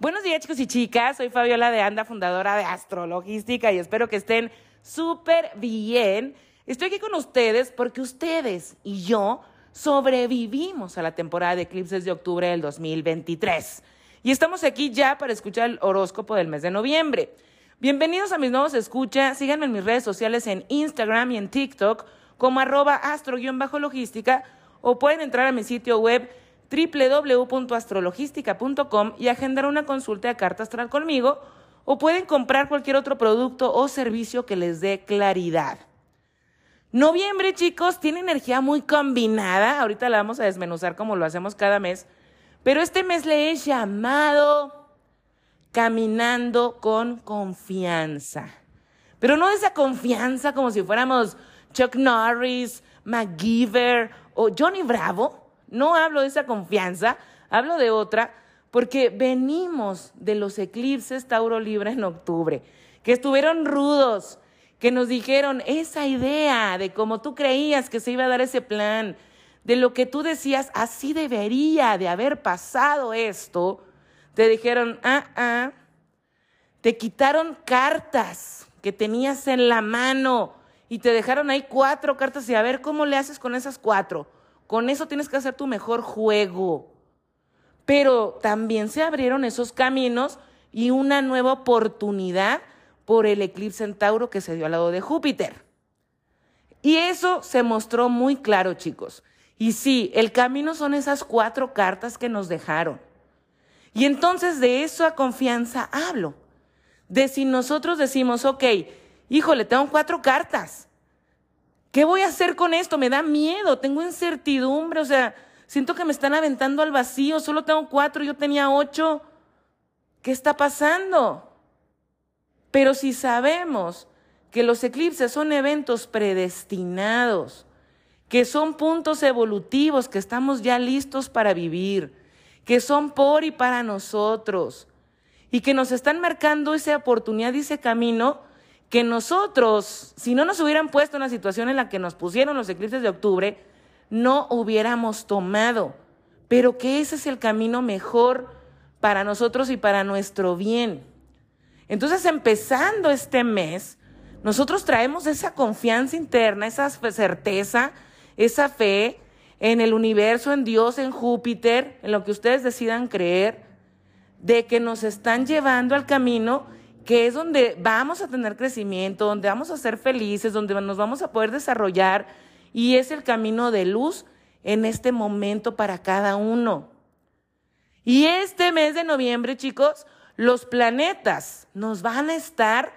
Buenos días chicos y chicas, soy Fabiola de Anda, fundadora de Astrologística y espero que estén súper bien. Estoy aquí con ustedes porque ustedes y yo sobrevivimos a la temporada de eclipses de octubre del 2023. Y estamos aquí ya para escuchar el horóscopo del mes de noviembre. Bienvenidos a mis nuevos escuchas. Síganme en mis redes sociales en Instagram y en TikTok como arroba astro-logística o pueden entrar a mi sitio web www.astrologística.com y agendar una consulta de carta astral conmigo o pueden comprar cualquier otro producto o servicio que les dé claridad. Noviembre, chicos, tiene energía muy combinada. Ahorita la vamos a desmenuzar como lo hacemos cada mes. Pero este mes le he llamado caminando con confianza. Pero no esa confianza como si fuéramos Chuck Norris, MacGyver o Johnny Bravo. No hablo de esa confianza, hablo de otra, porque venimos de los eclipses Tauro Libre en octubre, que estuvieron rudos, que nos dijeron esa idea de cómo tú creías que se iba a dar ese plan, de lo que tú decías, así debería de haber pasado esto, te dijeron, ah, ah, te quitaron cartas que tenías en la mano y te dejaron ahí cuatro cartas y a ver cómo le haces con esas cuatro. Con eso tienes que hacer tu mejor juego. Pero también se abrieron esos caminos y una nueva oportunidad por el eclipse en Tauro que se dio al lado de Júpiter. Y eso se mostró muy claro, chicos. Y sí, el camino son esas cuatro cartas que nos dejaron. Y entonces de eso a confianza hablo. De si nosotros decimos, ok, híjole, tengo cuatro cartas. ¿Qué voy a hacer con esto? Me da miedo, tengo incertidumbre, o sea, siento que me están aventando al vacío, solo tengo cuatro, yo tenía ocho. ¿Qué está pasando? Pero si sabemos que los eclipses son eventos predestinados, que son puntos evolutivos que estamos ya listos para vivir, que son por y para nosotros, y que nos están marcando esa oportunidad y ese camino que nosotros, si no nos hubieran puesto en la situación en la que nos pusieron los eclipses de octubre, no hubiéramos tomado, pero que ese es el camino mejor para nosotros y para nuestro bien. Entonces, empezando este mes, nosotros traemos esa confianza interna, esa certeza, esa fe en el universo, en Dios, en Júpiter, en lo que ustedes decidan creer, de que nos están llevando al camino que es donde vamos a tener crecimiento, donde vamos a ser felices, donde nos vamos a poder desarrollar y es el camino de luz en este momento para cada uno. Y este mes de noviembre, chicos, los planetas nos van a estar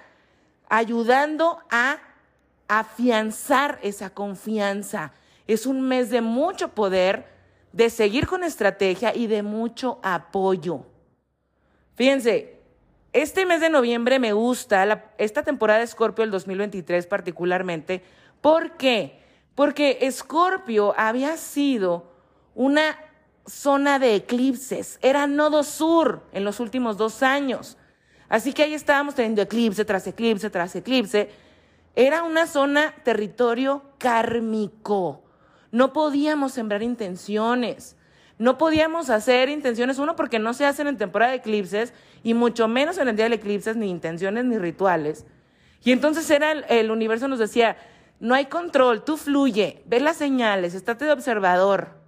ayudando a afianzar esa confianza. Es un mes de mucho poder, de seguir con estrategia y de mucho apoyo. Fíjense, este mes de noviembre me gusta, esta temporada de Escorpio, el 2023 particularmente. ¿Por qué? Porque Escorpio había sido una zona de eclipses, era nodo sur en los últimos dos años. Así que ahí estábamos teniendo eclipse tras eclipse tras eclipse. Era una zona, territorio kármico. No podíamos sembrar intenciones. No podíamos hacer intenciones, uno, porque no se hacen en temporada de eclipses, y mucho menos en el día del eclipses, ni intenciones ni rituales. Y entonces era el, el universo nos decía, no hay control, tú fluye, ve las señales, estate de observador.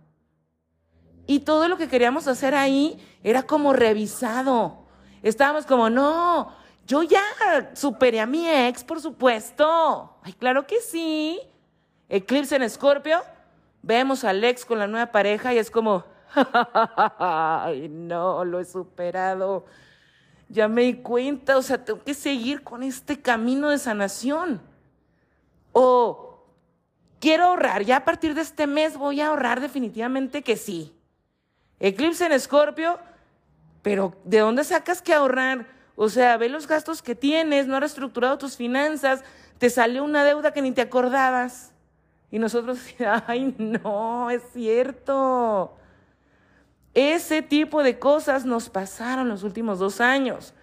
Y todo lo que queríamos hacer ahí era como revisado. Estábamos como, no, yo ya superé a mi ex, por supuesto. Ay, claro que sí. Eclipse en Escorpio, vemos al ex con la nueva pareja y es como, ay, no, lo he superado. Ya me di cuenta, o sea, tengo que seguir con este camino de sanación. O quiero ahorrar, ya a partir de este mes voy a ahorrar definitivamente que sí. Eclipse en Escorpio, pero ¿de dónde sacas que ahorrar? O sea, ve los gastos que tienes, no has reestructurado tus finanzas, te salió una deuda que ni te acordabas. Y nosotros, ay, no, es cierto. Ese tipo de cosas nos pasaron los últimos dos años.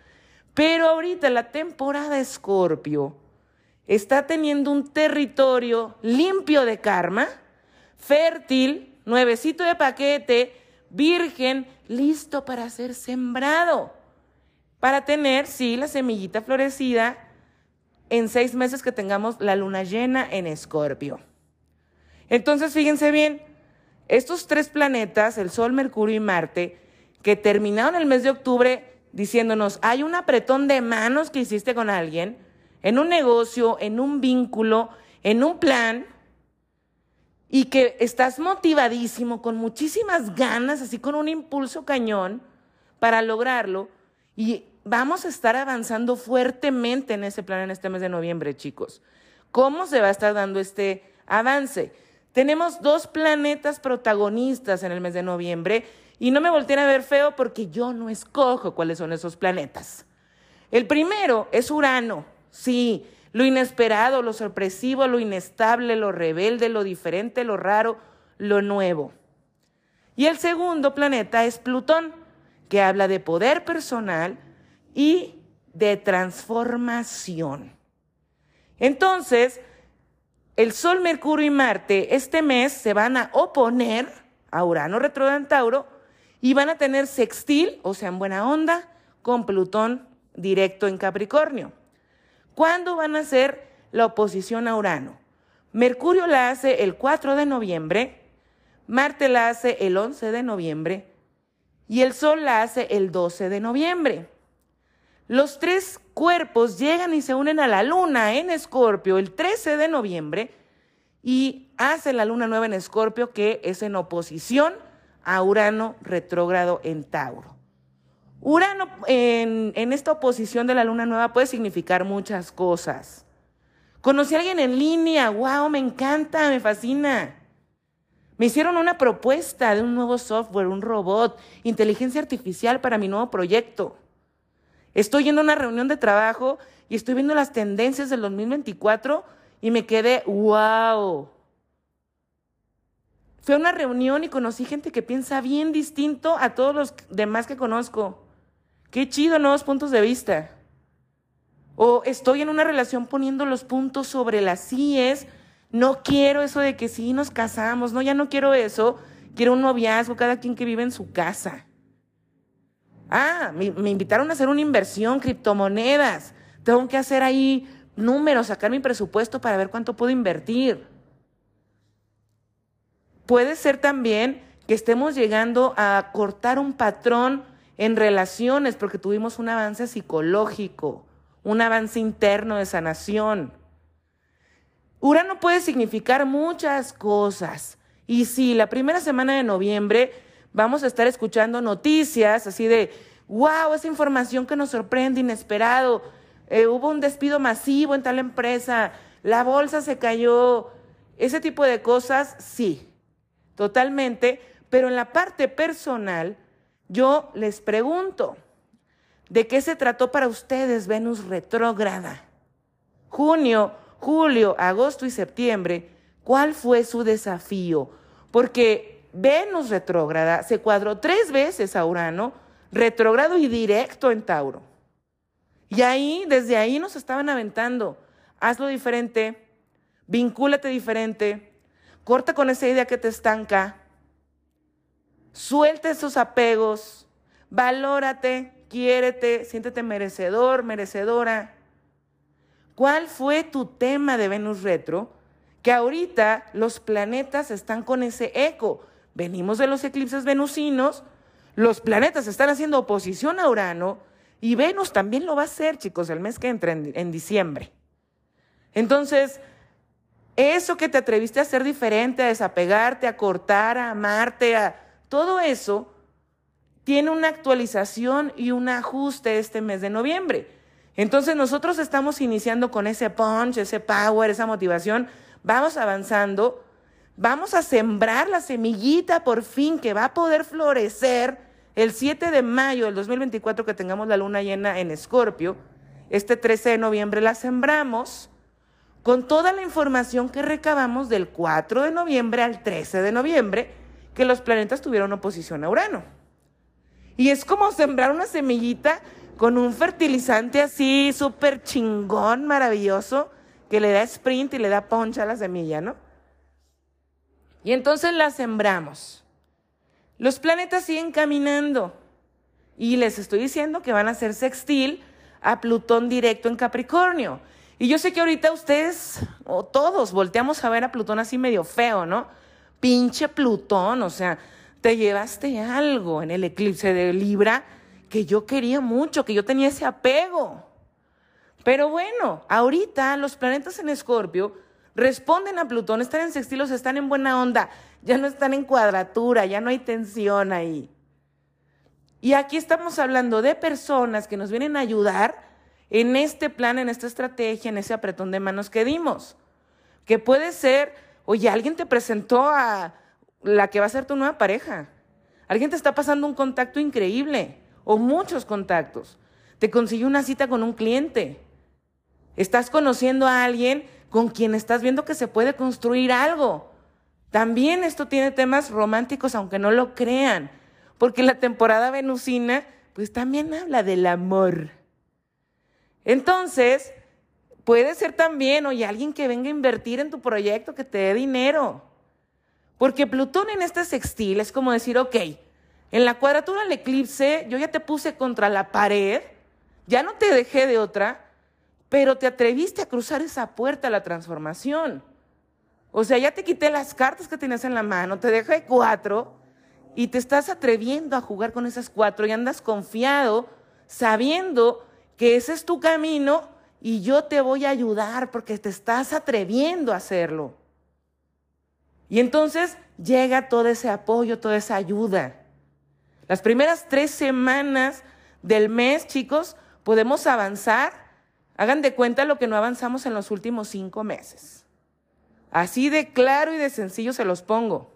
Pero ahorita la temporada Escorpio está teniendo un territorio limpio de karma, fértil, nuevecito de paquete, virgen, listo para ser sembrado. para tener, sí, la semillita florecida en seis meses que tengamos la luna llena en Escorpio. Entonces, fíjense bien, estos tres planetas, el Sol, Mercurio y Marte, que terminaron el mes de octubre diciéndonos, hay un apretón de manos que hiciste con alguien, en un negocio, en un vínculo, en un plan, y que estás motivadísimo, con muchísimas ganas, así con un impulso cañón para lograrlo, y vamos a estar avanzando fuertemente en ese plan en este mes de noviembre, chicos. ¿Cómo se va a estar dando este avance? Tenemos dos planetas protagonistas en el mes de noviembre y no me volteen a ver feo porque yo no escojo cuáles son esos planetas. El primero es Urano, sí, lo inesperado, lo sorpresivo, lo inestable, lo rebelde, lo diferente, lo raro, lo nuevo. Y el segundo planeta es Plutón, que habla de poder personal y de transformación. Entonces, el Sol, Mercurio y Marte este mes se van a oponer a Urano retrógrado en Tauro y van a tener sextil, o sea, en buena onda, con Plutón directo en Capricornio. ¿Cuándo van a hacer la oposición a Urano? Mercurio la hace el 4 de noviembre, Marte la hace el 11 de noviembre y el Sol la hace el 12 de noviembre. Los tres cuerpos llegan y se unen a la luna en Escorpio el 13 de noviembre y hace la luna nueva en Escorpio que es en oposición a Urano retrógrado en Tauro. Urano en, en, esta oposición de la luna nueva puede significar muchas cosas. Conocí a alguien en línea, wow, me encanta, me fascina. Me hicieron una propuesta de un nuevo software, un robot, inteligencia artificial para mi nuevo proyecto. Estoy yendo a una reunión de trabajo y estoy viendo las tendencias del 2024 y me quedé, wow. Fui a una reunión y conocí gente que piensa bien distinto a todos los demás que conozco. Qué chido, nuevos puntos de vista. O estoy en una relación poniendo los puntos sobre las síes. No quiero eso de que sí nos casamos. No, ya no quiero eso. Quiero un noviazgo, cada quien que vive en su casa. Ah, me, invitaron a hacer una inversión, criptomonedas. Tengo que hacer ahí números, sacar mi presupuesto para ver cuánto puedo invertir. Puede ser también que estemos llegando a cortar un patrón en relaciones porque tuvimos un avance psicológico, un avance interno de sanación. Urano puede significar muchas cosas. Y sí, la primera semana de noviembre vamos a estar escuchando noticias así de, wow, esa información que nos sorprende, inesperado, eh, hubo un despido masivo en tal empresa, la bolsa se cayó, ese tipo de cosas, sí, totalmente, pero en la parte personal, yo les pregunto, ¿de qué se trató para ustedes Venus retrógrada? Junio, julio, agosto y septiembre, ¿cuál fue su desafío? Porque Venus retrógrada se cuadró tres veces a Urano, retrógrado y directo en Tauro. Y ahí, desde ahí nos estaban aventando. Hazlo diferente, vincúlate diferente, corta con esa idea que te estanca, suelta esos apegos, valórate, quiérete, siéntete merecedor, merecedora. ¿Cuál fue tu tema de Venus retro? Que ahorita los planetas están con ese eco. Venimos de los eclipses venusinos, los planetas están haciendo oposición a Urano y Venus también lo va a hacer, chicos, el mes que entra en, diciembre. Entonces, eso que te atreviste a hacer diferente, a desapegarte, a cortar, a amarte, a todo eso, tiene una actualización y un ajuste este mes de noviembre. Entonces nosotros estamos iniciando con ese punch, ese power, esa motivación, vamos avanzando Vamos a sembrar la semillita por fin que va a poder florecer el 7 de mayo del 2024 que tengamos la luna llena en Escorpio. Este 13 de noviembre la sembramos con toda la información que recabamos del 4 de noviembre al 13 de noviembre que los planetas tuvieron oposición a Urano. Y es como sembrar una semillita con un fertilizante así súper chingón, maravilloso, que le da sprint y le da poncha a la semilla, ¿no? Y entonces la sembramos. Los planetas siguen caminando Y les estoy diciendo que van a ser sextil a Plutón directo en Capricornio. Y yo sé que ahorita ustedes, o todos, volteamos a ver a Plutón así medio feo, ¿no? Pinche Plutón, o sea, te llevaste algo en el eclipse de Libra que yo quería mucho, que yo tenía ese apego. Pero bueno, ahorita los planetas en Escorpio responden a Plutón, están en sextilos, están en buena onda, ya no están en cuadratura, ya no hay tensión ahí. Y aquí estamos hablando de personas que nos vienen a ayudar en este plan, en esta estrategia, en ese apretón de manos que dimos. Que puede ser, oye, alguien te presentó a la que va a ser tu nueva pareja. Alguien te está pasando un contacto increíble o muchos contactos. Te consiguió una cita con un cliente. Estás conociendo a alguien con quien estás viendo que se puede construir algo. También esto tiene temas románticos, aunque no lo crean, porque la temporada venusina, pues también habla del amor. Entonces, puede ser también, oye, alguien que venga a invertir en tu proyecto, que te dé dinero. Porque Plutón en este sextil es como decir, ok, en la cuadratura del eclipse yo ya te puse contra la pared, ya no te dejé de otra, pero te atreviste a cruzar esa puerta a la transformación. O sea, ya te quité las cartas que tienes en la mano, te dejé cuatro y te estás atreviendo a jugar con esas cuatro y andas confiado, sabiendo que ese es tu camino y yo te voy a ayudar porque te estás atreviendo a hacerlo. Y entonces llega todo ese apoyo, toda esa ayuda. Las primeras tres semanas del mes, chicos, podemos avanzar Hagan de cuenta lo que no avanzamos en los últimos cinco meses. Así de claro y de sencillo se los pongo.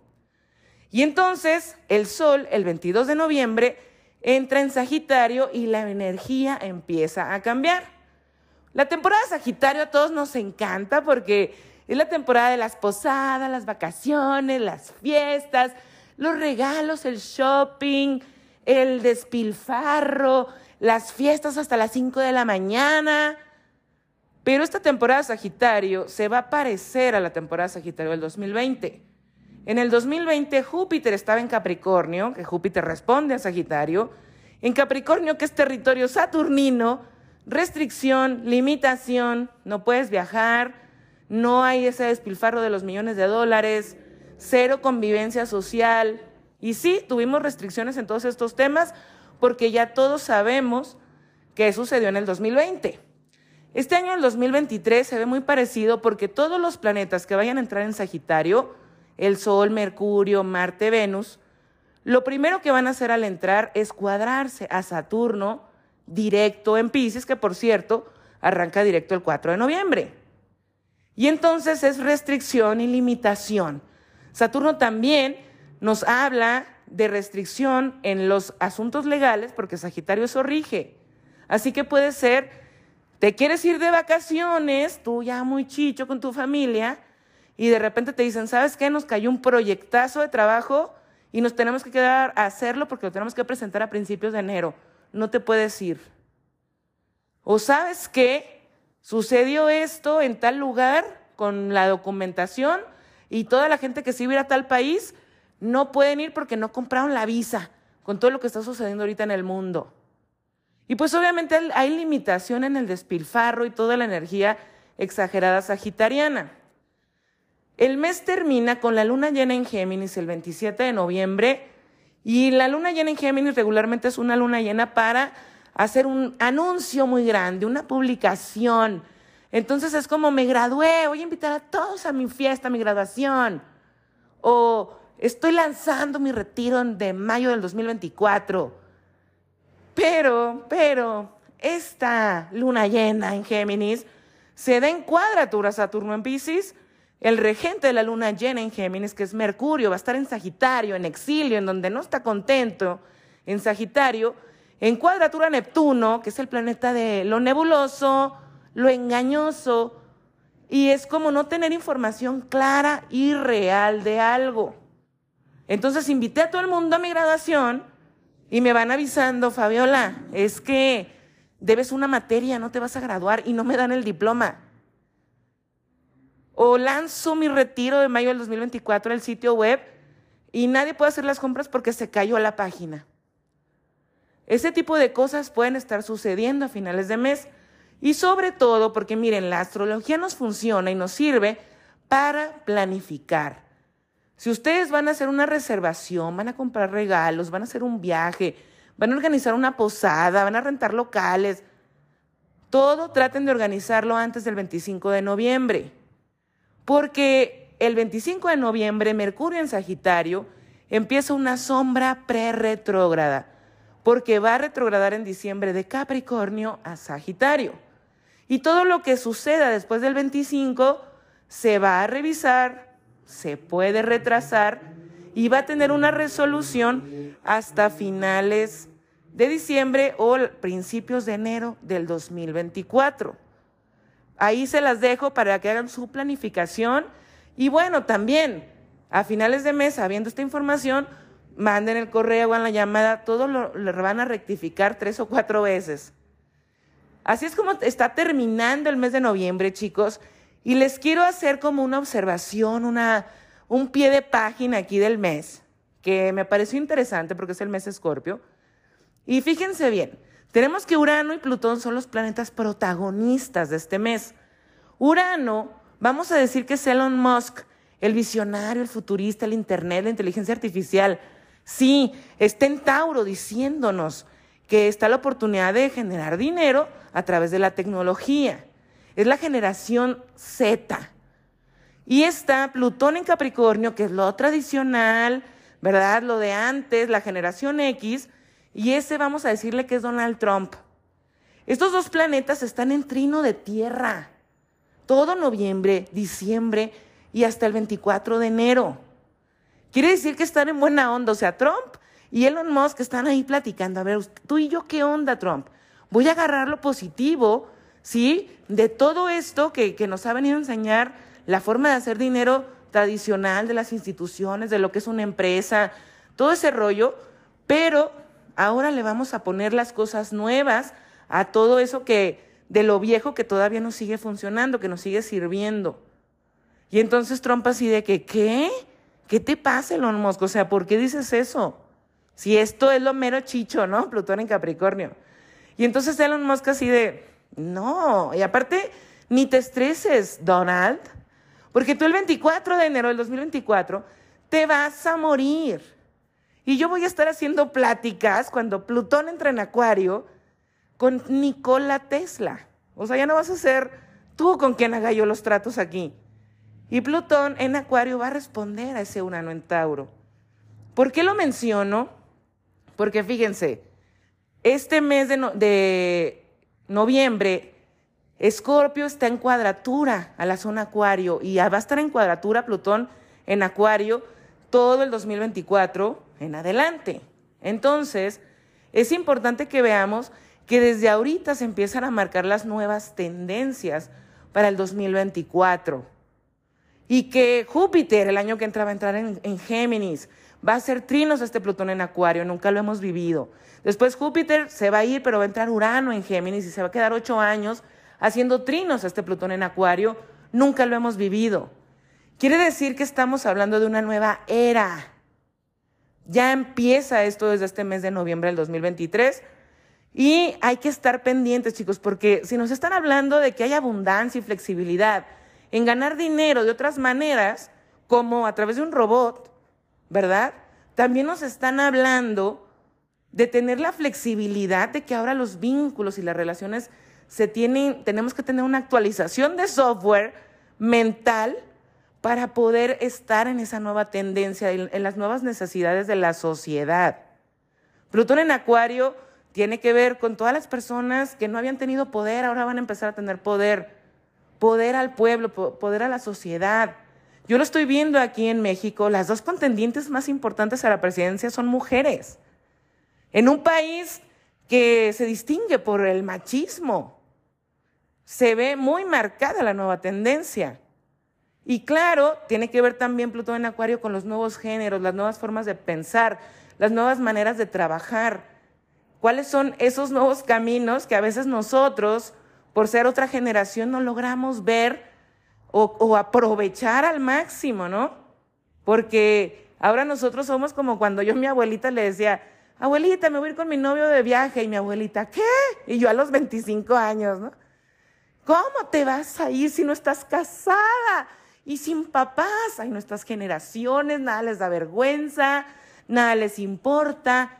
Y entonces el Sol, el 22 de noviembre, entra en Sagitario y la energía empieza a cambiar. La temporada de Sagitario a todos nos encanta porque es la temporada de las posadas, las vacaciones, las fiestas, los regalos, el shopping, el despilfarro, las fiestas hasta las 5 de la mañana. Pero esta temporada Sagitario se va a parecer a la temporada Sagitario del 2020. En el 2020 Júpiter estaba en Capricornio, que Júpiter responde a Sagitario. En Capricornio, que es territorio saturnino, restricción, limitación, no puedes viajar, no hay ese despilfarro de los millones de dólares, cero convivencia social. Y sí, tuvimos restricciones en todos estos temas porque ya todos sabemos qué sucedió en el 2020. Este año, el 2023, se ve muy parecido porque todos los planetas que vayan a entrar en Sagitario, el Sol, Mercurio, Marte, Venus, lo primero que van a hacer al entrar es cuadrarse a Saturno directo en Pisces, que por cierto arranca directo el 4 de noviembre. Y entonces es restricción y limitación. Saturno también nos habla de restricción en los asuntos legales porque Sagitario eso rige. Así que puede ser te quieres ir de vacaciones, tú ya muy chicho con tu familia, y de repente te dicen, ¿sabes qué? Nos cayó un proyectazo de trabajo y nos tenemos que quedar a hacerlo porque lo tenemos que presentar a principios de enero. No te puedes ir. O sabes qué? Sucedió esto en tal lugar con la documentación y toda la gente que se iba a tal país no pueden ir porque no compraron la visa con todo lo que está sucediendo ahorita en el mundo. Y pues obviamente hay limitación en el despilfarro y toda la energía exagerada sagitariana. El mes termina con la luna llena en Géminis el 27 de noviembre y la luna llena en Géminis regularmente es una luna llena para hacer un anuncio muy grande, una publicación. Entonces es como me gradué, voy a invitar a todos a mi fiesta, a mi graduación. O estoy lanzando mi retiro de mayo del 2024 pero, pero, esta luna llena en Géminis se da en cuadratura Saturno en Pisces. El regente de la luna llena en Géminis, que es Mercurio, va a estar en Sagitario, en exilio, en donde no está contento, en Sagitario. En cuadratura Neptuno, que es el planeta de lo nebuloso, lo engañoso, y es como no tener información clara y real de algo. Entonces invité a todo el mundo a mi graduación y me van avisando, Fabiola, es que debes una materia, no te vas a graduar y no me dan el diploma. O lanzo mi retiro de mayo del 2024 en el sitio web y nadie puede hacer las compras porque se cayó la página. Ese tipo de cosas pueden estar sucediendo a finales de mes. Y sobre todo porque miren, la astrología nos funciona y nos sirve para planificar. Si ustedes van a hacer una reservación, van a comprar regalos, van a hacer un viaje, van a organizar una posada, van a rentar locales, todo traten de organizarlo antes del 25 de noviembre. Porque el 25 de noviembre Mercurio en Sagitario empieza una sombra pre-retrógrada, porque va a retrogradar en diciembre de Capricornio a Sagitario. Y todo lo que suceda después del 25 se va a revisar, se puede retrasar y va a tener una resolución hasta finales de diciembre o principios de enero del 2024. Ahí se las dejo para que hagan su planificación y bueno, también a finales de mes, sabiendo esta información, manden el correo en la llamada, todo lo, lo van a rectificar tres o cuatro veces. Así es como está terminando el mes de noviembre, chicos. Y les quiero hacer como una observación, una, un pie de página aquí del mes, que me pareció interesante porque es el mes Escorpio. Y fíjense bien, tenemos que Urano y Plutón son los planetas protagonistas de este mes. Urano, vamos a decir que es Elon Musk, el visionario, el futurista, el Internet, la inteligencia artificial. Sí, está en Tauro diciéndonos que está la oportunidad de generar dinero a través de la tecnología. Es la generación Z. Y está Plutón en Capricornio, que es lo tradicional, ¿verdad? Lo de antes, la generación X. Y ese vamos a decirle que es Donald Trump. Estos dos planetas están en trino de tierra. Todo noviembre, diciembre y hasta el 24 de enero. Quiere decir que están en buena onda. O sea, Trump y Elon Musk están ahí platicando. A ver, tú y yo, ¿qué onda, Trump? Voy a agarrar lo positivo, ¿sí? De todo esto que, que nos ha venido a enseñar la forma de hacer dinero tradicional de las instituciones, de lo que es una empresa, todo ese rollo, pero ahora le vamos a poner las cosas nuevas a todo eso que de lo viejo que todavía nos sigue funcionando, que nos sigue sirviendo. Y entonces Trump así de que, ¿qué? ¿Qué te pasa, Elon Musk? O sea, ¿por qué dices eso? Si esto es lo mero chicho, ¿no? Plutón en Capricornio. Y entonces Elon Musk así de, no, y aparte, ni te estreses, Donald, porque tú el 24 de enero del 2024 te vas a morir. Y yo voy a estar haciendo pláticas cuando Plutón entra en Acuario con Nikola Tesla. O sea, ya no vas a ser tú con quien haga yo los tratos aquí. Y Plutón en Acuario va a responder a ese Urano en Tauro. ¿Por qué lo menciono? Porque fíjense, este mes de, noviembre, Escorpio está en cuadratura a la zona Acuario y va a estar en cuadratura Plutón en Acuario todo el 2024 en adelante. Entonces, es importante que veamos que desde ahorita se empiezan a marcar las nuevas tendencias para el 2024 y que Júpiter el año que entra va a entrar en, en Géminis, va a ser trinos este Plutón en Acuario, nunca lo hemos vivido. Después Júpiter se va a ir, pero va a entrar Urano en Géminis y se va a quedar ocho años haciendo trinos este Plutón en Acuario, nunca lo hemos vivido. Quiere decir que estamos hablando de una nueva era. Ya empieza esto desde este mes de noviembre del 2023 y hay que estar pendientes, chicos, porque si nos están hablando de que hay abundancia y flexibilidad, en ganar dinero de otras maneras, como a través de un robot, ¿verdad? También nos están hablando de tener la flexibilidad de que ahora los vínculos y las relaciones se tienen, tenemos que tener una actualización de software mental para poder estar en esa nueva tendencia, en las nuevas necesidades de la sociedad. Plutón en Acuario tiene que ver con todas las personas que no habían tenido poder, ahora van a empezar a tener poder poder al pueblo, poder a la sociedad. Yo lo estoy viendo aquí en México, las dos contendientes más importantes a la presidencia son mujeres. En un país que se distingue por el machismo, se ve muy marcada la nueva tendencia. Y claro, tiene que ver también Plutón en Acuario con los nuevos géneros, las nuevas formas de pensar, las nuevas maneras de trabajar. ¿Cuáles son esos nuevos caminos que a veces nosotros por ser otra generación, no logramos ver o, aprovechar al máximo, ¿no? Porque ahora nosotros somos como cuando yo a mi abuelita le decía, abuelita, me voy a ir con mi novio de viaje. Y mi abuelita, ¿qué? Y yo a los 25 años, ¿no? ¿Cómo te vas a ir si no estás casada? Y sin papás, hay nuestras generaciones, nada les da vergüenza, nada les importa.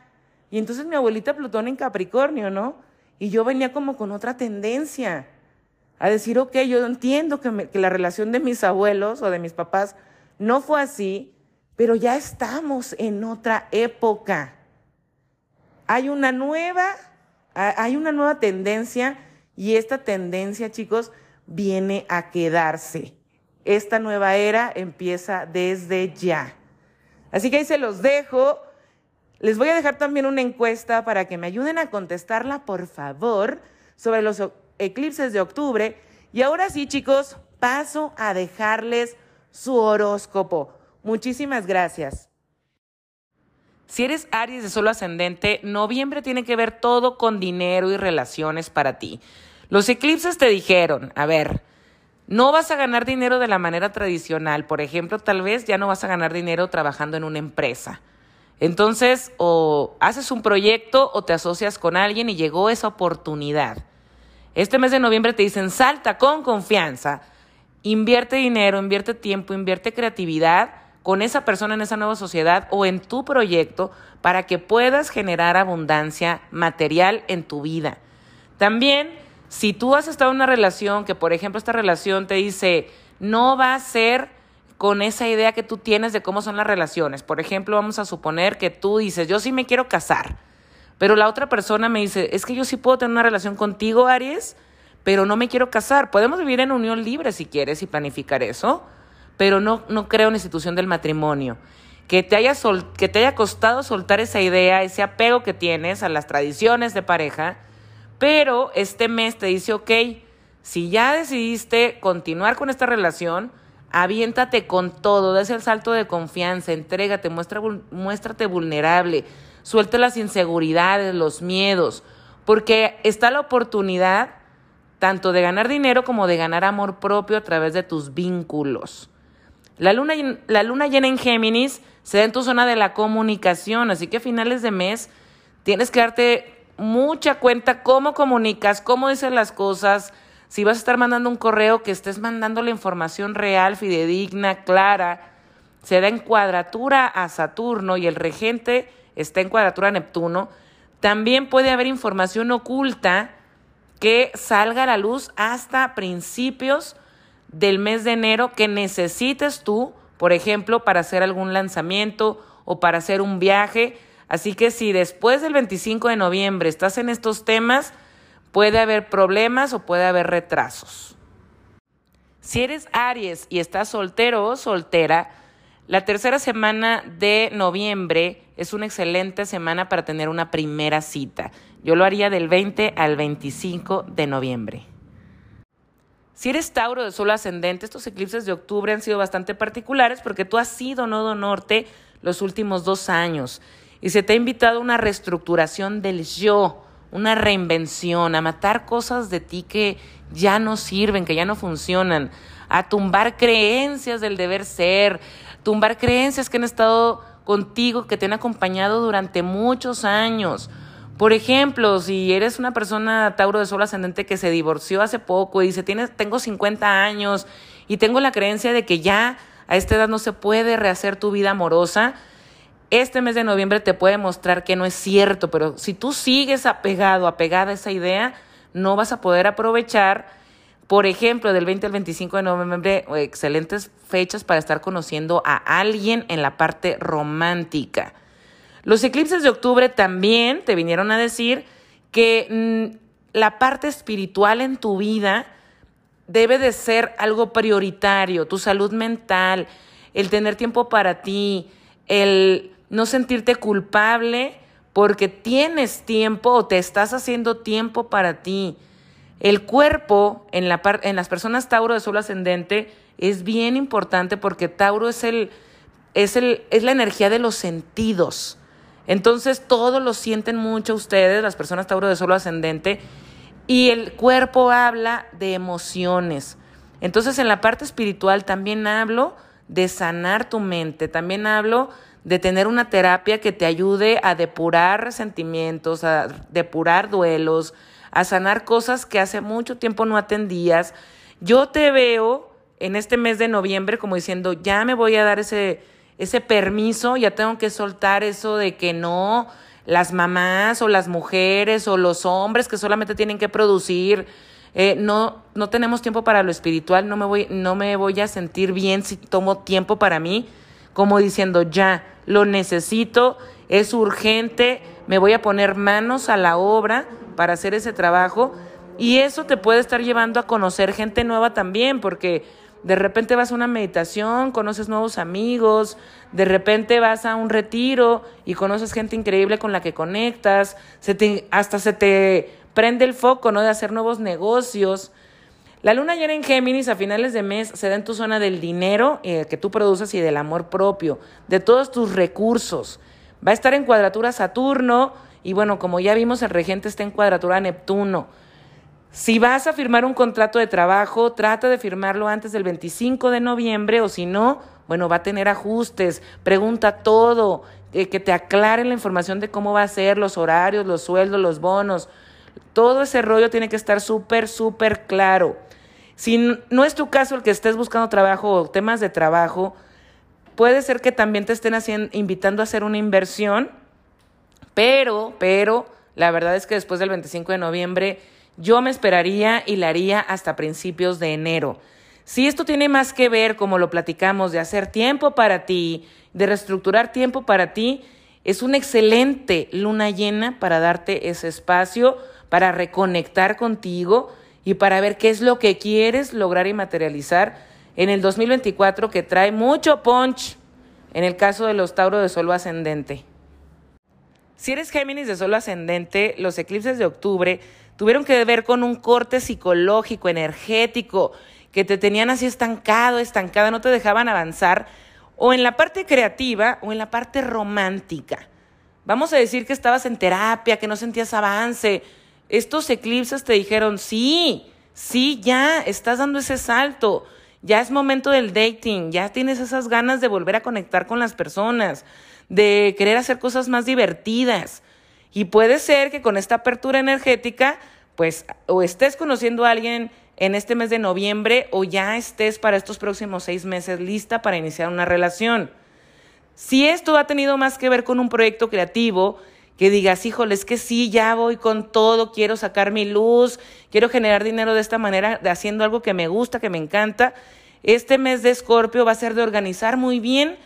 Y entonces mi abuelita Plutón en Capricornio, ¿no? Y yo venía como con otra tendencia a decir, ok, yo entiendo que, que la relación de mis abuelos o de mis papás no fue así, pero ya estamos en otra época. Hay una nueva, hay una nueva tendencia y esta tendencia, chicos, viene a quedarse. Esta nueva era empieza desde ya. Así que ahí se los dejo. Les voy a dejar también una encuesta para que me ayuden a contestarla, por favor, sobre los eclipses de octubre. Y ahora sí, chicos, paso a dejarles su horóscopo. Muchísimas gracias. Si eres Aries de solo ascendente, noviembre tiene que ver todo con dinero y relaciones para ti. Los eclipses te dijeron, a ver, no vas a ganar dinero de la manera tradicional. Por ejemplo, tal vez ya no vas a ganar dinero trabajando en una empresa. Entonces, o haces un proyecto o te asocias con alguien y llegó esa oportunidad. Este mes de noviembre te dicen, salta con confianza, invierte dinero, invierte tiempo, invierte creatividad con esa persona en esa nueva sociedad o en tu proyecto para que puedas generar abundancia material en tu vida. También, si tú has estado en una relación que, por ejemplo, esta relación te dice, no va a ser con esa idea que tú tienes de cómo son las relaciones. Por ejemplo, vamos a suponer que tú dices, yo sí me quiero casar, pero la otra persona me dice, es que yo sí puedo tener una relación contigo, Aries, pero no me quiero casar. Podemos vivir en unión libre si quieres y planificar eso pero no, no creo en la institución del matrimonio. Que te, haya que te haya costado soltar esa idea, ese apego que tienes a las tradiciones de pareja, pero este mes te dice, ok, si ya decidiste continuar con esta relación, aviéntate con todo, des el salto de confianza, entrégate, muestra, muéstrate vulnerable, suelte las inseguridades, los miedos, porque está la oportunidad tanto de ganar dinero como de ganar amor propio a través de tus vínculos. La luna, la luna llena en Géminis se da en tu zona de la comunicación, así que a finales de mes tienes que darte mucha cuenta cómo comunicas, cómo dices las cosas, si vas a estar mandando un correo, que estés mandando la información real, fidedigna, clara. Se da en cuadratura a Saturno y el regente está en cuadratura Neptuno. También puede haber información oculta que salga a la luz hasta principios del mes de enero que necesites tú, por ejemplo, para hacer algún lanzamiento o para hacer un viaje. Así que si después del 25 de noviembre estás en estos temas, puede haber problemas o puede haber retrasos. Si eres Aries y estás soltero o soltera, la tercera semana de noviembre es una excelente semana para tener una primera cita. Yo lo haría del 20 al 25 de noviembre. Si eres Tauro de Sol ascendente, estos eclipses de octubre han sido bastante particulares porque tú has sido nodo norte los últimos dos años y se te ha invitado a una reestructuración del yo, una reinvención, a matar cosas de ti que ya no sirven, que ya no funcionan, a tumbar creencias del deber ser, tumbar creencias que han estado contigo, que te han acompañado durante muchos años. Por ejemplo, si eres una persona Tauro de Sol ascendente que se divorció hace poco y dice, tengo 50 años y tengo la creencia de que ya a esta edad no se puede rehacer tu vida amorosa, este mes de noviembre te puede mostrar que no es cierto, pero si tú sigues apegado, apegada a esa idea, no vas a poder aprovechar, por ejemplo, del 20 al 25 de noviembre, excelentes fechas para estar conociendo a alguien en la parte romántica. Los eclipses de octubre también te vinieron a decir que mm, la parte espiritual en tu vida debe de ser algo prioritario, tu salud mental, el tener tiempo para ti, el no sentirte culpable porque tienes tiempo o te estás haciendo tiempo para ti. El cuerpo en, la en las personas Tauro de Sol ascendente es bien importante porque Tauro es, el, es, el, es la energía de los sentidos. Entonces todo lo sienten mucho ustedes, las personas Tauro de Solo Ascendente, y el cuerpo habla de emociones. Entonces en la parte espiritual también hablo de sanar tu mente, también hablo de tener una terapia que te ayude a depurar resentimientos, a depurar duelos, a sanar cosas que hace mucho tiempo no atendías. Yo te veo en este mes de noviembre como diciendo, ya me voy a dar ese, ese permiso, ya tengo que soltar eso de que no, las mamás o las mujeres o los hombres que solamente tienen que producir, eh, no, no tenemos tiempo para lo espiritual, no me, voy, no me voy a sentir bien si tomo tiempo para mí, como diciendo, ya, lo necesito, es urgente, me voy a poner manos a la obra para hacer ese trabajo y eso te puede estar llevando a conocer gente nueva también, porque de repente vas a una meditación, conoces nuevos amigos, de repente vas a un retiro y conoces gente increíble con la que conectas, se te, hasta se te prende el foco, ¿no? De hacer nuevos negocios. La luna llena en Géminis a finales de mes se da en tu zona del dinero eh, que tú produces y del amor propio, de todos tus recursos. Va a estar en cuadratura Saturno y bueno, como ya vimos, el regente está en cuadratura Neptuno. Si vas a firmar un contrato de trabajo, trata de firmarlo antes del 25 de noviembre o si no, bueno, va a tener ajustes, pregunta todo, eh, que te aclaren la información de cómo va a ser, los horarios, los sueldos, los bonos. Todo ese rollo tiene que estar súper, súper claro. Si no es tu caso el que estés buscando trabajo o temas de trabajo, puede ser que también te estén haciendo, invitando a hacer una inversión, pero, pero, la verdad es que después del 25 de noviembre yo me esperaría y la haría hasta principios de enero. Si esto tiene más que ver, como lo platicamos, de hacer tiempo para ti, de reestructurar tiempo para ti, es una excelente luna llena para darte ese espacio, para reconectar contigo y para ver qué es lo que quieres lograr y materializar en el 2024 que trae mucho punch en el caso de los Tauro de Solo Ascendente. Si eres Géminis de Solo Ascendente, los eclipses de octubre tuvieron que ver con un corte psicológico, energético, que te tenían así estancado, estancada, no te dejaban avanzar, o en la parte creativa o en la parte romántica. Vamos a decir que estabas en terapia, que no sentías avance. Estos eclipses te dijeron, sí, sí, ya, estás dando ese salto, ya es momento del dating, ya tienes esas ganas de volver a conectar con las personas, de querer hacer cosas más divertidas. Y puede ser que con esta apertura energética, pues o estés conociendo a alguien en este mes de noviembre o ya estés para estos próximos seis meses lista para iniciar una relación. Si esto ha tenido más que ver con un proyecto creativo, que digas, híjole, es que sí, ya voy con todo, quiero sacar mi luz, quiero generar dinero de esta manera, haciendo algo que me gusta, que me encanta. Este mes de Escorpio va a ser de organizar muy bien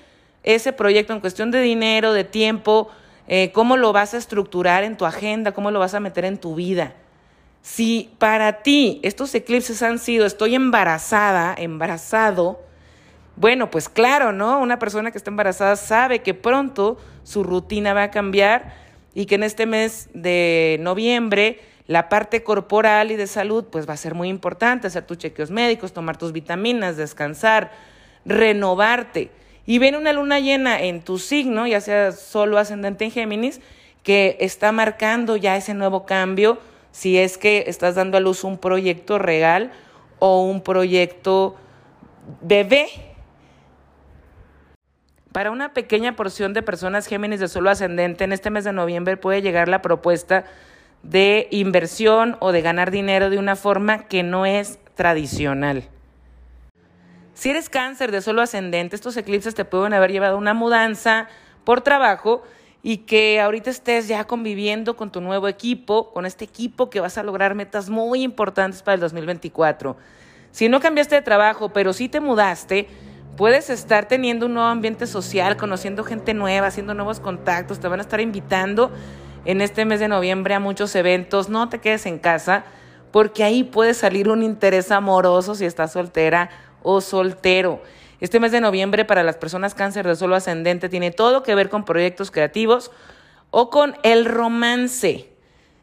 ese proyecto en cuestión de dinero, de tiempo, eh, cómo lo vas a estructurar en tu agenda, cómo lo vas a meter en tu vida. Si para ti estos eclipses han sido estoy embarazada, embarazado, bueno, pues claro, ¿no? Una persona que está embarazada sabe que pronto su rutina va a cambiar y que en este mes de noviembre la parte corporal y de salud pues va a ser muy importante, hacer tus chequeos médicos, tomar tus vitaminas, descansar, renovarte y ven una luna llena en tu signo, ya sea solo ascendente en Géminis, que está marcando ya ese nuevo cambio, si es que estás dando a luz un proyecto real o un proyecto bebé. Para una pequeña porción de personas Géminis de solo ascendente, en este mes de noviembre puede llegar la propuesta de inversión o de ganar dinero de una forma que no es tradicional. Si eres cáncer de solo ascendente, estos eclipses te pueden haber llevado a una mudanza por trabajo y que ahorita estés ya conviviendo con tu nuevo equipo, con este equipo que vas a lograr metas muy importantes para el 2024. Si no cambiaste de trabajo, pero sí te mudaste, puedes estar teniendo un nuevo ambiente social, conociendo gente nueva, haciendo nuevos contactos, te van a estar invitando en este mes de noviembre a muchos eventos, no te quedes en casa, porque ahí puede salir un interés amoroso si estás soltera o soltero. Este mes de noviembre para las personas cáncer de solo ascendente tiene todo que ver con proyectos creativos o con el romance.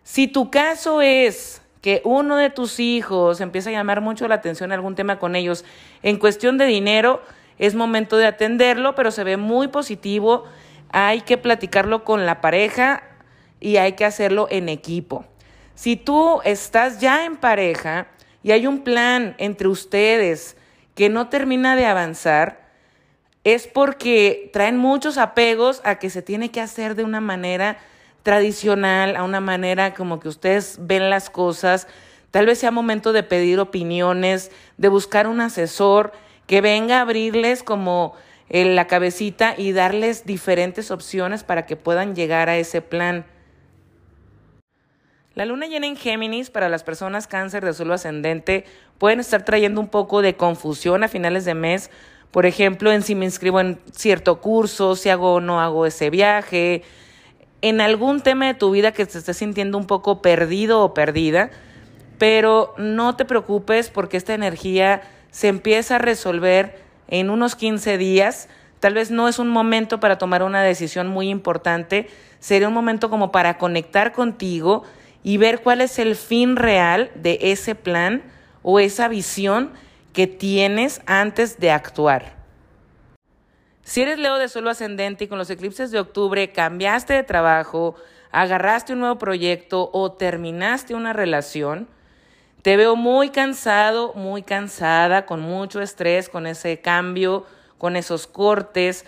Si tu caso es que uno de tus hijos empieza a llamar mucho la atención algún tema con ellos en cuestión de dinero, es momento de atenderlo, pero se ve muy positivo. Hay que platicarlo con la pareja y hay que hacerlo en equipo. Si tú estás ya en pareja y hay un plan entre ustedes, que no termina de avanzar, es porque traen muchos apegos a que se tiene que hacer de una manera tradicional, a una manera como que ustedes ven las cosas. Tal vez sea momento de pedir opiniones, de buscar un asesor que venga a abrirles como en la cabecita y darles diferentes opciones para que puedan llegar a ese plan. La luna llena en Géminis para las personas cáncer de suelo ascendente pueden estar trayendo un poco de confusión a finales de mes. Por ejemplo, en si me inscribo en cierto curso, si hago o no hago ese viaje, en algún tema de tu vida que te estés sintiendo un poco perdido o perdida, pero no te preocupes porque esta energía se empieza a resolver en unos 15 días. Tal vez no es un momento para tomar una decisión muy importante, sería un momento como para conectar contigo y ver cuál es el fin real de ese plan o esa visión que tienes antes de actuar. Si eres Leo de suelo ascendente y con los eclipses de octubre cambiaste de trabajo, agarraste un nuevo proyecto o terminaste una relación, te veo muy cansado, muy cansada, con mucho estrés, con ese cambio, con esos cortes.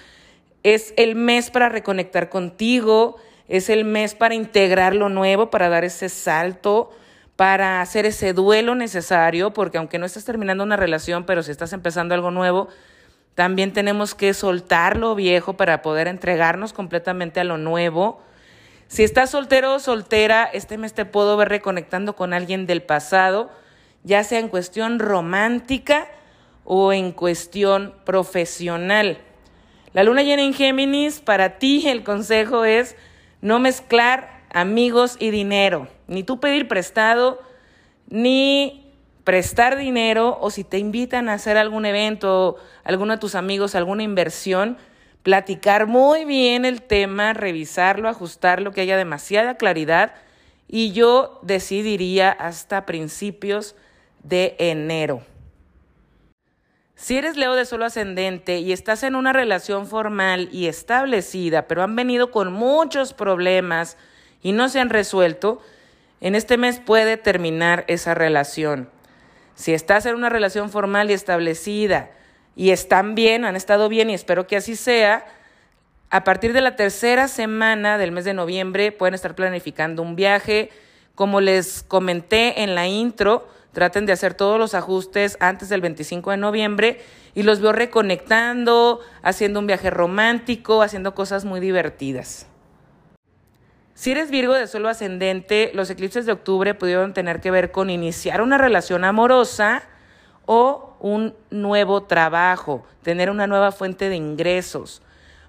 Es el mes para reconectar contigo, es el mes para integrar lo nuevo, para dar ese salto, para hacer ese duelo necesario, porque aunque no estás terminando una relación, pero si estás empezando algo nuevo, también tenemos que soltar lo viejo para poder entregarnos completamente a lo nuevo. Si estás soltero o soltera, este mes te puedo ver reconectando con alguien del pasado, ya sea en cuestión romántica o en cuestión profesional. La luna llena en Géminis, para ti el consejo es no mezclar amigos y dinero, ni tú pedir prestado, ni prestar dinero o si te invitan a hacer algún evento, alguno de tus amigos, alguna inversión, platicar muy bien el tema, revisarlo, ajustarlo, que haya demasiada claridad y yo decidiría hasta principios de enero. Si eres Leo de solo ascendente y estás en una relación formal y establecida, pero han venido con muchos problemas y no se han resuelto, en este mes puede terminar esa relación. Si estás en una relación formal y establecida y están bien, han estado bien y espero que así sea, a partir de la tercera semana del mes de noviembre pueden estar planificando un viaje. Como les comenté en la intro, traten de hacer todos los ajustes antes del 25 de noviembre y los veo reconectando, haciendo un viaje romántico, haciendo cosas muy divertidas. Si eres Virgo de suelo ascendente, los eclipses de octubre pudieron tener que ver con iniciar una relación amorosa o un nuevo trabajo, tener una nueva fuente de ingresos.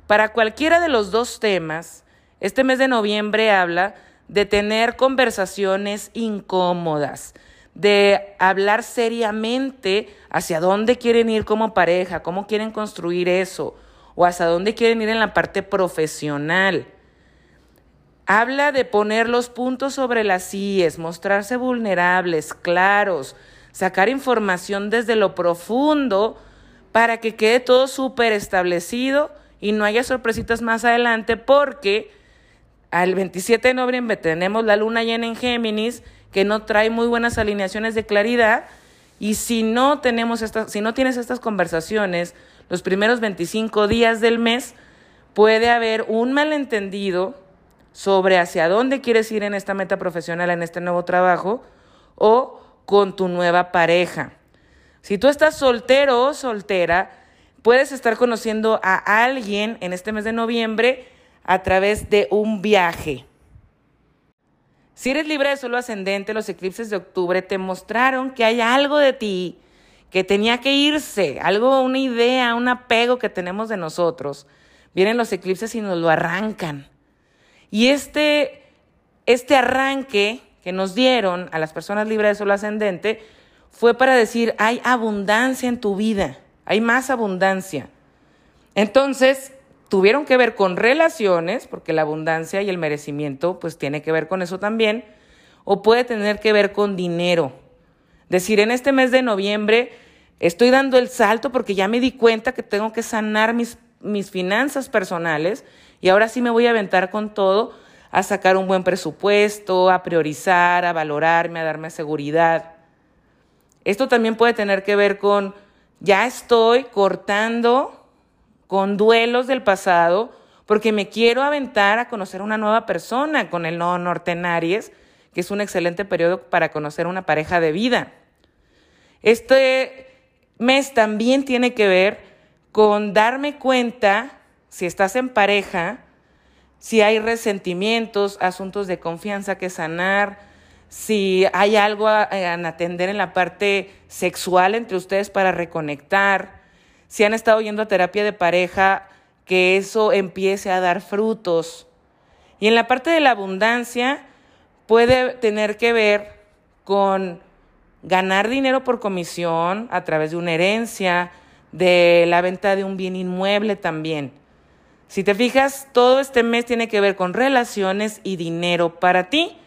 Para cualquiera de los dos temas, este mes de noviembre habla de tener conversaciones incómodas, de hablar seriamente hacia dónde quieren ir como pareja, cómo quieren construir eso, o hacia dónde quieren ir en la parte profesional. Habla de poner los puntos sobre las IES, mostrarse vulnerables, claros, sacar información desde lo profundo para que quede todo súper establecido y no haya sorpresitas más adelante porque al 27 de noviembre tenemos la luna llena en Géminis que no trae muy buenas alineaciones de claridad y si no tenemos estas, si no tienes estas conversaciones los primeros 25 días del mes puede haber un malentendido sobre hacia dónde quieres ir en esta meta profesional, en este nuevo trabajo o con tu nueva pareja. Si tú estás soltero o soltera, puedes estar conociendo a alguien en este mes de noviembre a través de un viaje. Si eres libre de solo ascendente, los eclipses de octubre te mostraron que hay algo de ti que tenía que irse, algo, una idea, un apego que tenemos de nosotros. Vienen los eclipses y nos lo arrancan. Y este, este arranque que nos dieron a las personas libres de solo ascendente fue para decir, hay abundancia en tu vida, hay más abundancia. Entonces, tuvieron que ver con relaciones, porque la abundancia y el merecimiento, pues tiene que ver con eso también, o puede tener que ver con dinero. Decir, en este mes de noviembre estoy dando el salto porque ya me di cuenta que tengo que sanar mis, mis finanzas personales y ahora sí me voy a aventar con todo a sacar un buen presupuesto, a priorizar, a valorarme, a darme seguridad. Esto también puede tener que ver con, ya estoy cortando con duelos del pasado, porque me quiero aventar a conocer una nueva persona con el nodo norte en Aries, que es un excelente periodo para conocer una pareja de vida. Este mes también tiene que ver con darme cuenta, si estás en pareja, si hay resentimientos, asuntos de confianza que sanar, si hay algo a, atender en la parte sexual entre ustedes para reconectar, si han estado yendo a terapia de pareja, que eso empiece a dar frutos. Y en la parte de la abundancia puede tener que ver con ganar dinero por comisión a través de una herencia, de la venta de un bien inmueble también. Si te fijas, todo este mes tiene que ver con relaciones y dinero para ti,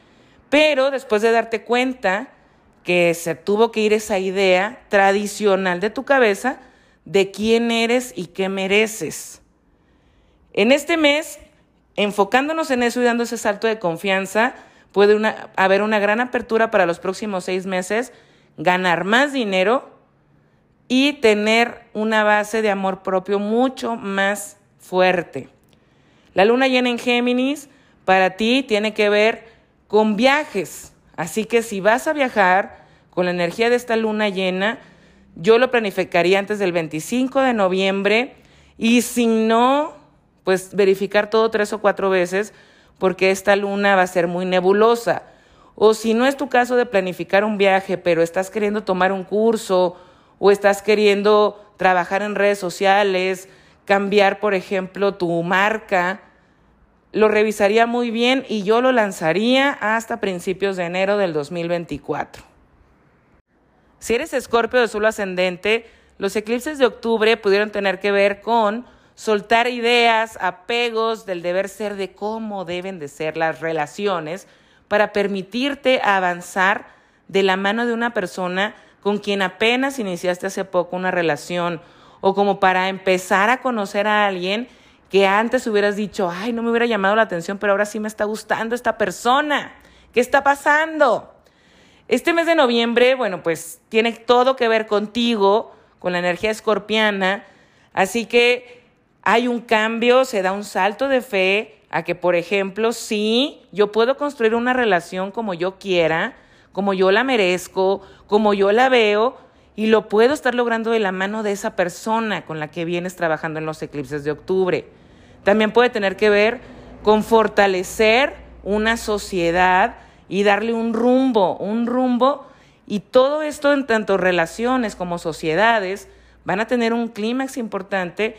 pero después de darte cuenta que se tuvo que ir esa idea tradicional de tu cabeza de quién eres y qué mereces. En este mes, enfocándonos en eso y dando ese salto de confianza, puede haber una gran apertura para los próximos seis meses, ganar más dinero y tener una base de amor propio mucho más fuerte. La luna llena en Géminis para ti tiene que ver con viajes. Así que si vas a viajar con la energía de esta luna llena, yo lo planificaría antes del 25 de noviembre y si no, pues verificar todo tres o cuatro veces porque esta luna va a ser muy nebulosa. O si no es tu caso de planificar un viaje, pero estás queriendo tomar un curso o estás queriendo trabajar en redes sociales, cambiar, por ejemplo, tu marca, lo revisaría muy bien y yo lo lanzaría hasta principios de enero del 2024. Si eres escorpio de suelo ascendente, los eclipses de octubre pudieron tener que ver con soltar ideas, apegos del deber ser de cómo deben de ser las relaciones para permitirte avanzar de la mano de una persona con quien apenas iniciaste hace poco una relación o como para empezar a conocer a alguien que antes hubieras dicho, ay, no me hubiera llamado la atención, pero ahora sí me está gustando esta persona. ¿Qué está pasando? Este mes de noviembre, bueno, pues tiene todo que ver contigo, con la energía escorpiana, así que hay un cambio, se da un salto de fe a que, por ejemplo, sí, yo puedo construir una relación como yo quiera, como yo la merezco, como yo la veo, y lo puedo estar logrando de la mano de esa persona con la que vienes trabajando en los eclipses de octubre. También puede tener que ver con fortalecer una sociedad y darle un rumbo, un rumbo, y todo esto en tanto relaciones como sociedades van a tener un clímax importante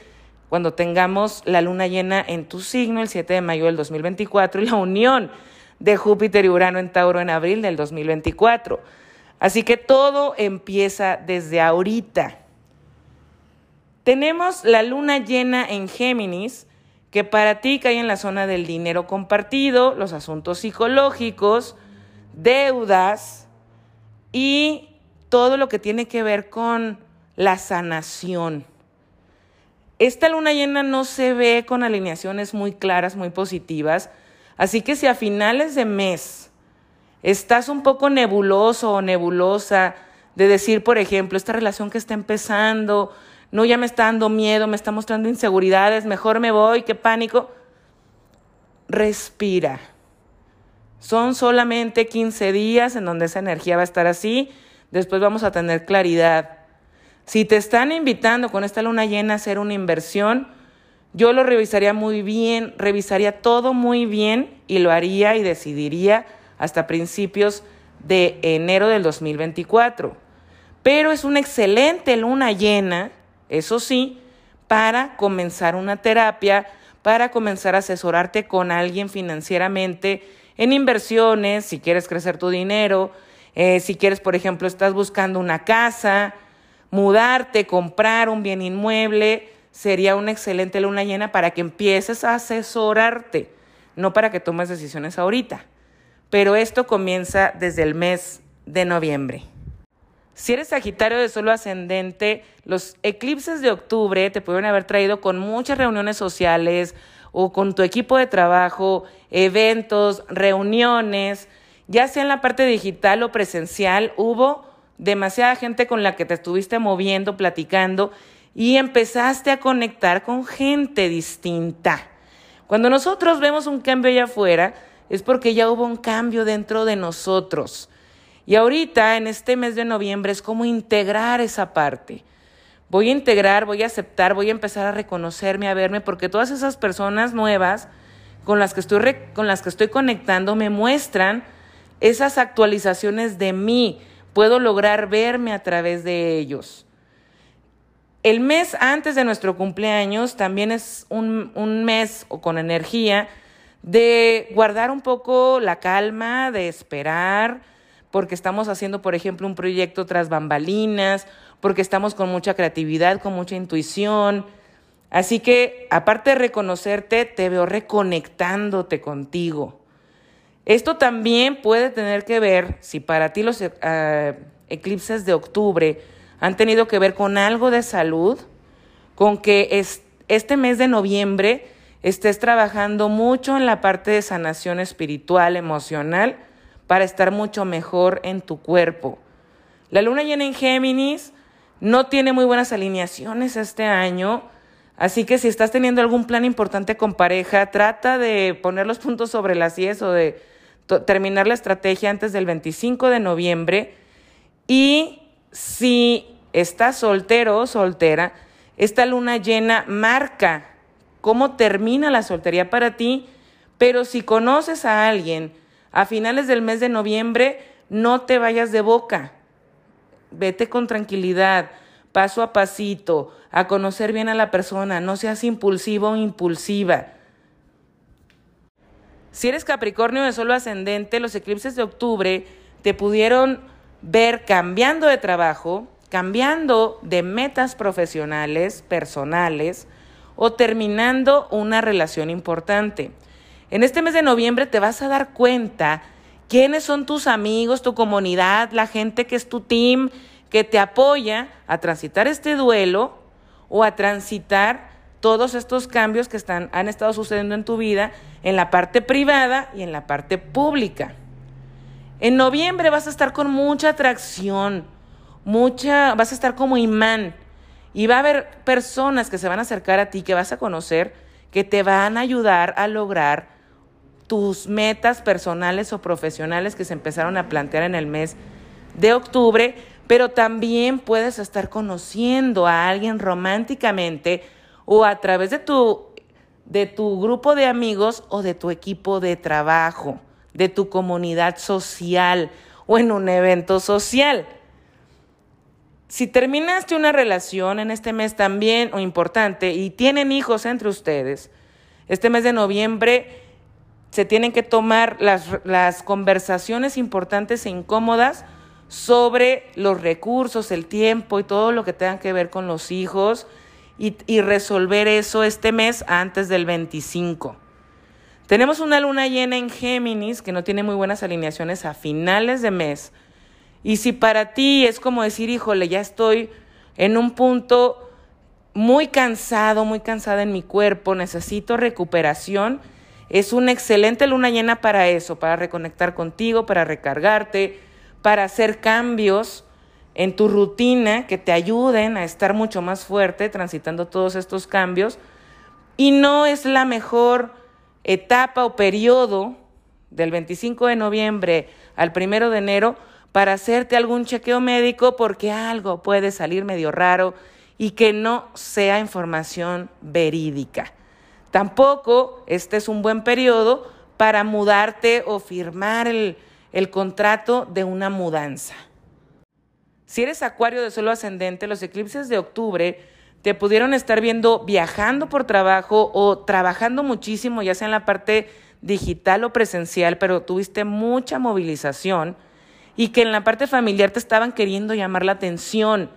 cuando tengamos la luna llena en tu signo el 7 de mayo del 2024 y la unión de Júpiter y Urano en Tauro en abril del 2024. Así que todo empieza desde ahorita. Tenemos la luna llena en Géminis, que para ti cae en la zona del dinero compartido, los asuntos psicológicos, deudas y todo lo que tiene que ver con la sanación. Esta luna llena no se ve con alineaciones muy claras, muy positivas, así que si a finales de mes estás un poco nebuloso o nebulosa de decir, por ejemplo, esta relación que está empezando, no ya me está dando miedo, me está mostrando inseguridades, mejor me voy, qué pánico, respira. Son solamente 15 días en donde esa energía va a estar así, después vamos a tener claridad. Si te están invitando con esta luna llena a hacer una inversión, yo lo revisaría muy bien, revisaría todo muy bien y lo haría y decidiría hasta principios de enero del 2024. Pero es una excelente luna llena, eso sí, para comenzar una terapia, para comenzar a asesorarte con alguien financieramente en inversiones, si quieres crecer tu dinero, eh, si quieres, por ejemplo, estás buscando una casa, mudarte, comprar un bien inmueble, sería una excelente luna llena para que empieces a asesorarte, no para que tomes decisiones ahorita. Pero esto comienza desde el mes de noviembre. Si eres Sagitario de solo ascendente, los eclipses de octubre te pueden haber traído con muchas reuniones sociales o con tu equipo de trabajo, eventos, reuniones, ya sea en la parte digital o presencial, hubo demasiada gente con la que te estuviste moviendo, platicando, y empezaste a conectar con gente distinta. Cuando nosotros vemos un cambio allá afuera, es porque ya hubo un cambio dentro de nosotros. Y ahorita, en este mes de noviembre, es como integrar esa parte. Voy a integrar, voy a aceptar, voy a empezar a reconocerme, a verme, porque todas esas personas nuevas con las que estoy, con las que estoy conectando me muestran esas actualizaciones de mí. Puedo lograr verme a través de ellos. El mes antes de nuestro cumpleaños también es un, un mes con energía de guardar un poco la calma, de esperar, porque estamos haciendo, por ejemplo, un proyecto tras bambalinas, porque estamos con mucha creatividad, con mucha intuición. Así que, aparte de reconocerte, te veo reconectándote contigo. Esto también puede tener que ver, si para ti los eh, eclipses de octubre han tenido que ver con algo de salud, con que este mes de noviembre estés trabajando mucho en la parte de sanación espiritual, emocional, para estar mucho mejor en tu cuerpo. La luna llena en Géminis no tiene muy buenas alineaciones este año, así que si estás teniendo algún plan importante con pareja, trata de poner los puntos sobre las IES o de terminar la estrategia antes del 25 de noviembre. Y si estás soltero o soltera, esta luna llena marca cómo termina la soltería para ti, pero si conoces a alguien a finales del mes de noviembre, no te vayas de boca. Vete con tranquilidad, paso a pasito, a conocer bien a la persona, no seas impulsivo o impulsiva. Si eres Capricornio de solo ascendente, los eclipses de octubre te pudieron ver cambiando de trabajo, cambiando de metas profesionales, personales o terminando una relación importante. En este mes de noviembre te vas a dar cuenta quiénes son tus amigos, tu comunidad, la gente que es tu team, que te apoya a transitar este duelo o a transitar todos estos cambios que están, han estado sucediendo en tu vida en la parte privada y en la parte pública. En noviembre vas a estar con mucha atracción, mucha, vas a estar como imán y va a haber personas que se van a acercar a ti, que vas a conocer, que te van a ayudar a lograr tus metas personales o profesionales que se empezaron a plantear en el mes de octubre, pero también puedes estar conociendo a alguien románticamente o a través de tu, de tu grupo de amigos o de tu equipo de trabajo, de tu comunidad social o en un evento social. Si terminaste una relación en este mes también o importante y tienen hijos entre ustedes, este mes de noviembre se tienen que tomar las, las conversaciones importantes e incómodas sobre los recursos, el tiempo y todo lo que tenga que ver con los hijos y, resolver eso este mes antes del 25. Tenemos una luna llena en Géminis que no tiene muy buenas alineaciones a finales de mes. Y si para ti es como decir, híjole, ya estoy en un punto muy cansado, muy cansada en mi cuerpo, necesito recuperación, es una excelente luna llena para eso, para reconectar contigo, para recargarte, para hacer cambios en tu rutina que te ayuden a estar mucho más fuerte transitando todos estos cambios. Y no es la mejor etapa o periodo del 25 de noviembre al 1 de enero para hacerte algún chequeo médico porque algo puede salir medio raro y que no sea información verídica. Tampoco este es un buen periodo para mudarte o firmar el, el contrato de una mudanza. Si eres acuario de suelo ascendente, los eclipses de octubre te pudieron estar viendo viajando por trabajo o trabajando muchísimo, ya sea en la parte digital o presencial, pero tuviste mucha movilización y que en la parte familiar te estaban queriendo llamar la atención.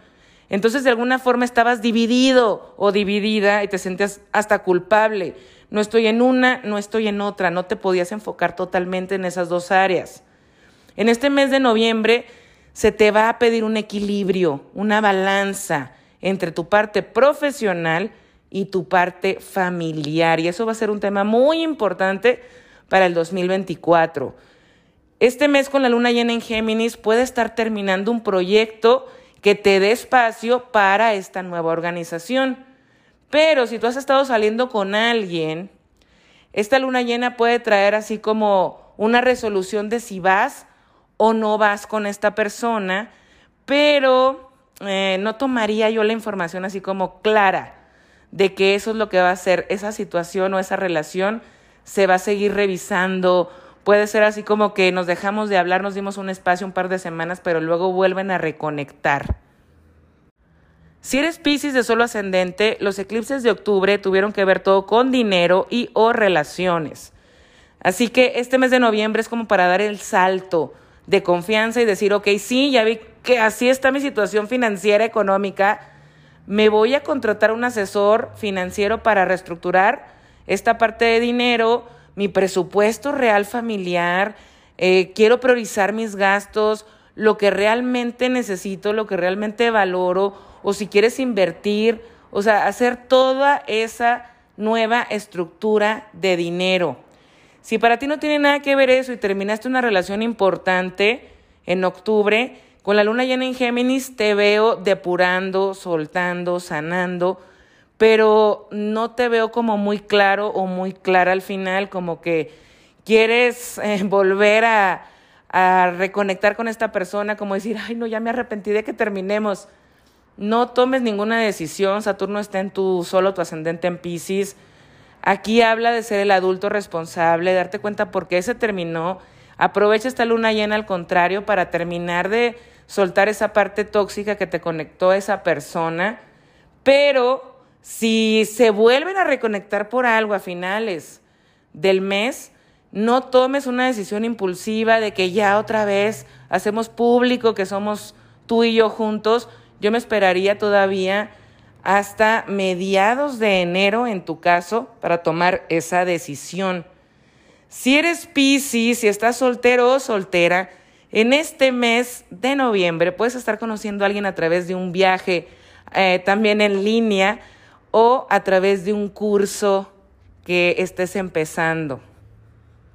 Entonces, de alguna forma estabas dividido o dividida y te sentías hasta culpable. No estoy en una, no estoy en otra, no te podías enfocar totalmente en esas dos áreas. En este mes de noviembre se te va a pedir un equilibrio, una balanza entre tu parte profesional y tu parte familiar. Y eso va a ser un tema muy importante para el 2024. Este mes con la luna llena en Géminis puede estar terminando un proyecto que te dé espacio para esta nueva organización. Pero si tú has estado saliendo con alguien, esta luna llena puede traer así como una resolución de si vas o no vas con esta persona, pero eh, no tomaría yo la información así como clara de que eso es lo que va a ser esa situación o esa relación, se va a seguir revisando. Puede ser así como que nos dejamos de hablar, nos dimos un espacio un par de semanas, pero luego vuelven a reconectar. Si eres Pisces de solo ascendente, los eclipses de octubre tuvieron que ver todo con dinero y o relaciones. Así que este mes de noviembre es como para dar el salto de confianza y decir, ok, sí, ya vi que así está mi situación financiera, económica, me voy a contratar un asesor financiero para reestructurar esta parte de dinero, mi presupuesto real familiar, eh, quiero priorizar mis gastos, lo que realmente necesito, lo que realmente valoro, o si quieres invertir, o sea, hacer toda esa nueva estructura de dinero. Si para ti no tiene nada que ver eso y terminaste una relación importante en octubre, con la luna llena en Géminis te veo depurando, soltando, sanando, pero no te veo como muy claro o muy clara al final, como que quieres eh, volver a, reconectar con esta persona, como decir, ay, no, ya me arrepentí de que terminemos. No tomes ninguna decisión, Saturno está en tu solo tu ascendente en Pisces Aquí habla de ser el adulto responsable, darte cuenta por qué se terminó. Aprovecha esta luna llena al contrario para terminar de soltar esa parte tóxica que te conectó a esa persona. Pero si se vuelven a reconectar por algo a finales del mes, no tomes una decisión impulsiva de que ya otra vez hacemos público que somos tú y yo juntos. Yo me esperaría todavía hasta mediados de enero en tu caso para tomar esa decisión. Si eres Piscis, si estás soltero o soltera, en este mes de noviembre puedes estar conociendo a alguien a través de un viaje, eh, también en línea o a través de un curso que estés empezando.